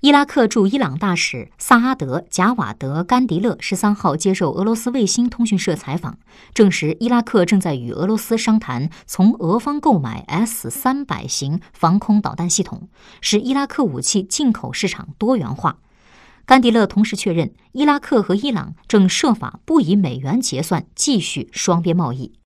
伊拉克驻伊朗大使萨阿德贾瓦德甘迪勒十三号接受俄罗斯卫星通讯社采访证实伊拉克正在与俄罗斯商谈从俄方购买 s 三百型防空导弹系统使伊拉克武器进口市场多元化。甘迪勒同时确认伊拉克和伊朗正设法不以美元结算继续双边贸易。